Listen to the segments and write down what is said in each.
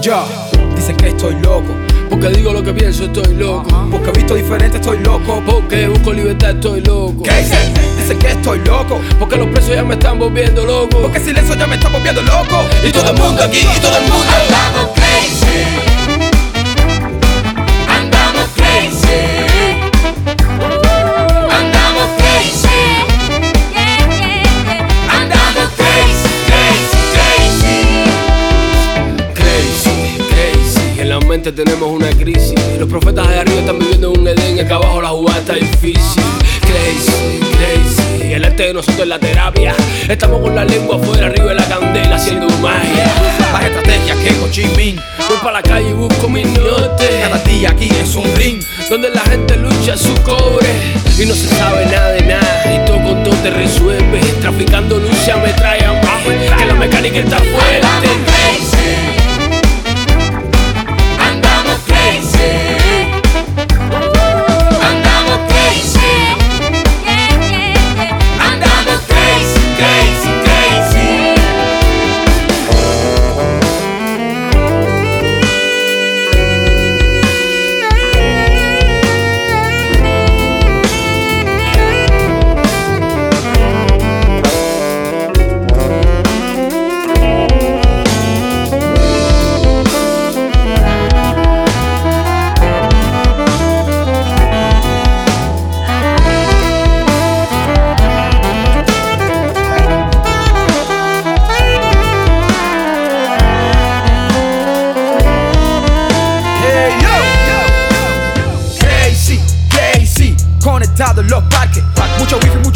Yo, dicen que estoy loco. Porque digo lo que pienso, estoy loco. Porque visto diferente, estoy loco. Porque busco libertad, estoy loco. ¿Qué dicen? Dicen que estoy loco. Porque los presos ya me están volviendo loco. Porque silencio ya me está volviendo loco. Y todo el mundo aquí, y todo el mundo. Andamos crazy. Tenemos una crisis. Los profetas de arriba están viviendo en un Edén. Acá abajo la jugada está difícil. Crazy, crazy. El arte de nosotros es la terapia. Estamos con la lengua afuera, arriba de la candela, haciendo magia. Más estrategia que Ho Chi Minh. Voy para la calle y busco mi norte. Cada día aquí es un ring. Donde la gente lucha su cobre y no se sabe nada de nada. Y todo con todo te resuelve. Traficando lucha me trae a mí. Que la mecánica está fuerte.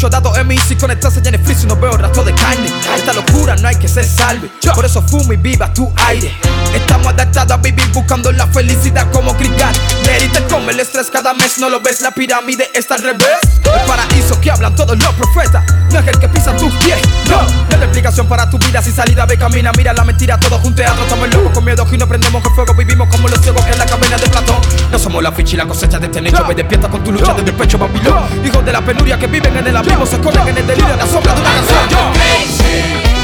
Mucho wifi, mucho datos en mi si conectarse ya en el freezer no veo rastro de carne. Esta locura no hay que ser salve. Por eso fumo y viva tu aire. Estamos adaptados a vivir buscando la felicidad como cricar. Derita come el estrés cada mes, no lo ves, la pirámide está al revés. El paraíso que hablan todos los profetas, no es el que pisa tus pies, no. No hay explicación para tu vida, si salida ve camina, mira la La ficha y la cosecha de este nicho, me despierta con tu lucha desde el pecho, Babilón. Hijos de la penuria que viven en el abismo, se esconden en el delirio, en la sombra de una canción. Yo.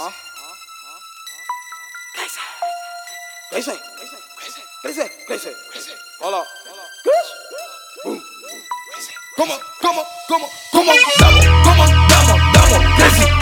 Huh? Crazy. Crazy. Crazy. Crazy. Crazy. Hold up. Crazy. Boom. Crazy. Come on. Come on. Come on. Come on. Double. Come on. Double. Double. Crazy.